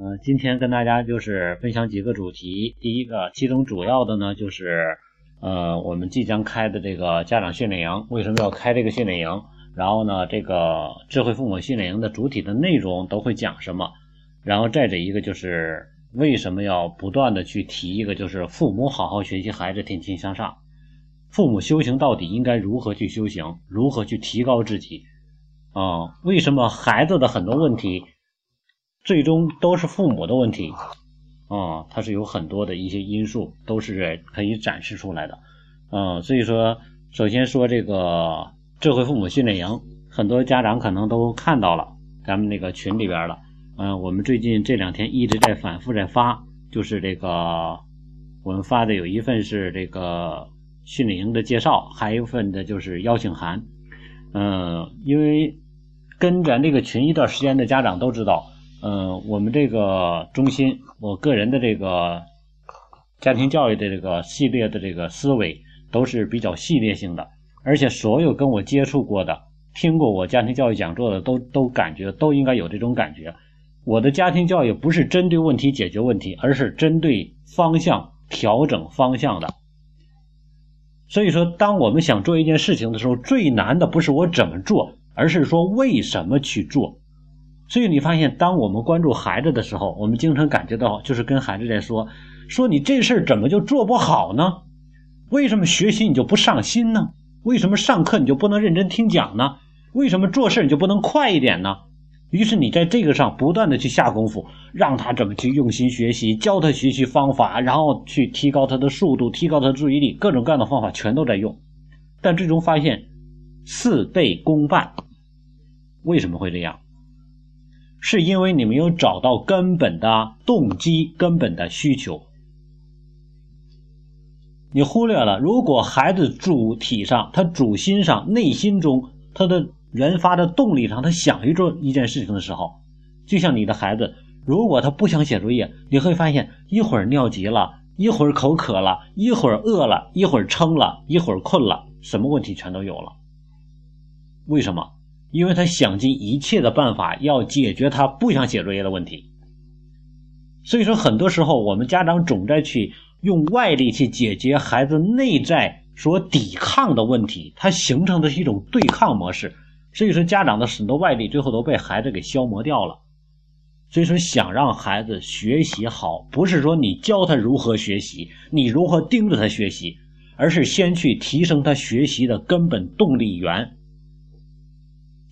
嗯，今天跟大家就是分享几个主题。第一个，其中主要的呢就是呃，我们即将开的这个家长训练营，为什么要开这个训练营？然后呢，这个智慧父母训练营的主体的内容都会讲什么？然后再者一个就是为什么要不断的去提一个，就是父母好好学习，孩子天天向上。父母修行到底应该如何去修行？如何去提高自己？啊，为什么孩子的很多问题最终都是父母的问题？啊，它是有很多的一些因素都是可以展示出来的。嗯，所以说，首先说这个智慧父母训练营，很多家长可能都看到了咱们那个群里边了。嗯，我们最近这两天一直在反复在发，就是这个我们发的有一份是这个。训练营的介绍，还有一份的就是邀请函。嗯，因为跟咱这个群一段时间的家长都知道，嗯，我们这个中心，我个人的这个家庭教育的这个系列的这个思维都是比较系列性的，而且所有跟我接触过的、听过我家庭教育讲座的，都都感觉都应该有这种感觉。我的家庭教育不是针对问题解决问题，而是针对方向调整方向的。所以说，当我们想做一件事情的时候，最难的不是我怎么做，而是说为什么去做。所以你发现，当我们关注孩子的时候，我们经常感觉到，就是跟孩子在说：“说你这事儿怎么就做不好呢？为什么学习你就不上心呢？为什么上课你就不能认真听讲呢？为什么做事你就不能快一点呢？”于是你在这个上不断的去下功夫，让他怎么去用心学习，教他学习方法，然后去提高他的速度，提高他的注意力，各种各样的方法全都在用，但最终发现事倍功半。为什么会这样？是因为你没有找到根本的动机、根本的需求，你忽略了。如果孩子主体上，他主心上，内心中他的。原发的动力上，他想去做一件事情的时候，就像你的孩子，如果他不想写作业，你会发现一会儿尿急了，一会儿口渴了，一会儿饿了，一会儿撑了，一会儿困了，什么问题全都有了。为什么？因为他想尽一切的办法要解决他不想写作业的问题。所以说，很多时候我们家长总在去用外力去解决孩子内在所抵抗的问题，它形成的是一种对抗模式。所以说，家长的很多外力最后都被孩子给消磨掉了。所以说，想让孩子学习好，不是说你教他如何学习，你如何盯着他学习，而是先去提升他学习的根本动力源。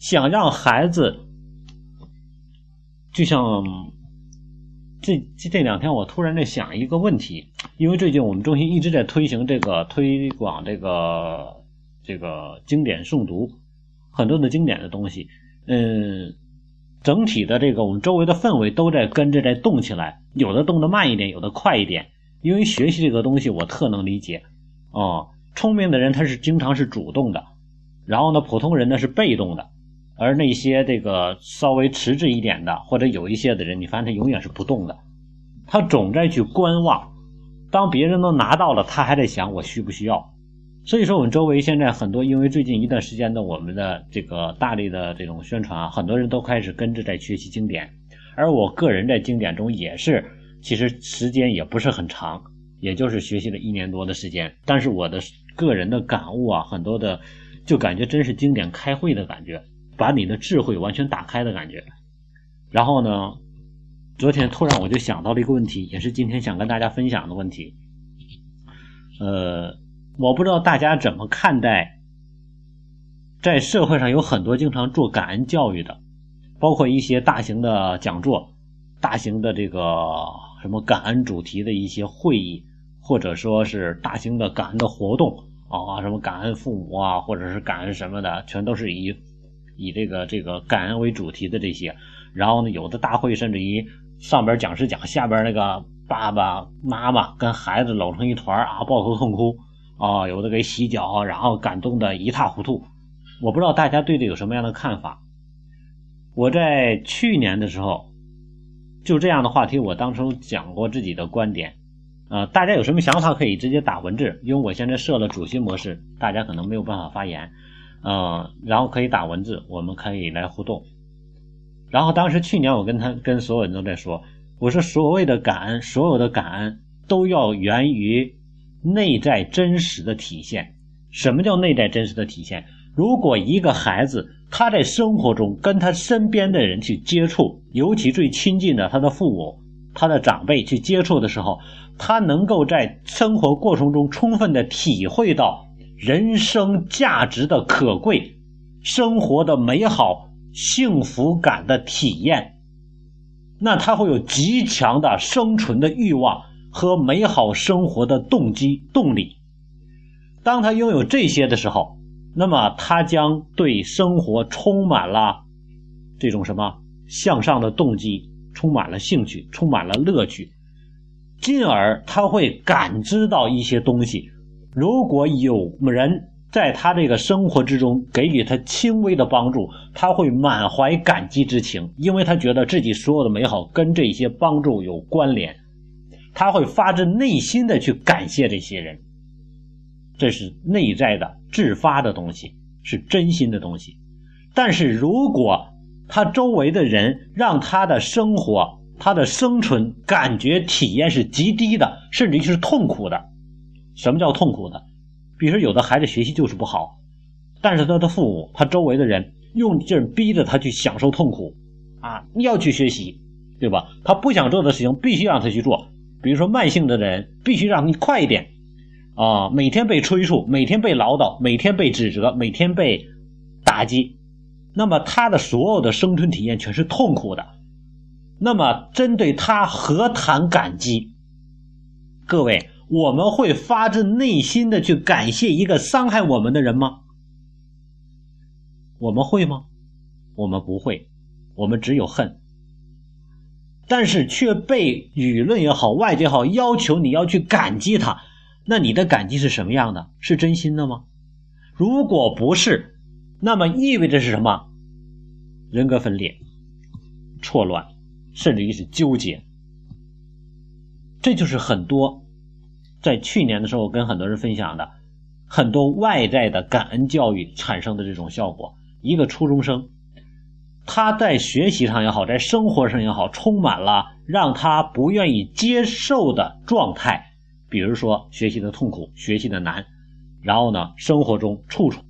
想让孩子，就像这这这两天，我突然在想一个问题，因为最近我们中心一直在推行这个推广这个这个经典诵读。很多的经典的东西，嗯，整体的这个我们周围的氛围都在跟着在动起来，有的动得慢一点，有的快一点。因为学习这个东西，我特能理解。哦，聪明的人他是经常是主动的，然后呢，普通人呢是被动的，而那些这个稍微迟滞一点的，或者有一些的人，你发现他永远是不动的，他总在去观望。当别人都拿到了，他还在想我需不需要。所以说，我们周围现在很多，因为最近一段时间的我们的这个大力的这种宣传啊，很多人都开始跟着在学习经典。而我个人在经典中也是，其实时间也不是很长，也就是学习了一年多的时间。但是我的个人的感悟啊，很多的就感觉真是经典开会的感觉，把你的智慧完全打开的感觉。然后呢，昨天突然我就想到了一个问题，也是今天想跟大家分享的问题，呃。我不知道大家怎么看待，在社会上有很多经常做感恩教育的，包括一些大型的讲座、大型的这个什么感恩主题的一些会议，或者说是大型的感恩的活动啊，什么感恩父母啊，或者是感恩什么的，全都是以以这个这个感恩为主题的这些。然后呢，有的大会甚至于上边讲师讲，下边那个爸爸妈妈跟孩子搂成一团啊，抱头痛哭。啊，有的给洗脚，然后感动的一塌糊涂。我不知道大家对这有什么样的看法。我在去年的时候，就这样的话题，我当初讲过自己的观点。呃，大家有什么想法可以直接打文字，因为我现在设了主席模式，大家可能没有办法发言。嗯，然后可以打文字，我们可以来互动。然后当时去年我跟他跟所有人都在说，我说所谓的感恩，所有的感恩都要源于内在真实的体现。什么叫内在真实的体现？如果一个孩子他在生活中跟他身边的人去接触，尤其最亲近的他的父母、他的长辈去接触的时候，他能够在生活过程中充分的体会到人生价值的可贵、生活的美好、幸福感的体验，那他会有极强的生存的欲望和美好生活的动机动力。当他拥有这些的时候，那么他将对生活充满了这种什么向上的动机，充满了兴趣，充满了乐趣，进而他会感知到一些东西。如果有人在他这个生活之中给予他轻微的帮助，他会满怀感激之情，因为他觉得自己所有的美好跟这些帮助有关联，他会发自内心的去感谢这些人。这是内在的自发的东西，是真心的东西。但是如果他周围的人让他的生活、他的生存感觉体验是极低的，甚至于是痛苦的。什么叫痛苦的？比如说，有的孩子学习就是不好，但是他的父母、他周围的人用劲逼着他去享受痛苦啊！你要去学习，对吧？他不想做的事情必须让他去做。比如说，慢性的人必须让你快一点。啊，每天被催促，每天被唠叨，每天被指责，每天被打击，那么他的所有的生存体验全是痛苦的。那么针对他何谈感激？各位，我们会发自内心的去感谢一个伤害我们的人吗？我们会吗？我们不会，我们只有恨。但是却被舆论也好，外界也好要求你要去感激他。那你的感激是什么样的？是真心的吗？如果不是，那么意味着是什么？人格分裂、错乱，甚至于是纠结。这就是很多在去年的时候跟很多人分享的很多外在的感恩教育产生的这种效果。一个初中生，他在学习上也好，在生活上也好，充满了让他不愿意接受的状态。比如说学习的痛苦，学习的难，然后呢，生活中处处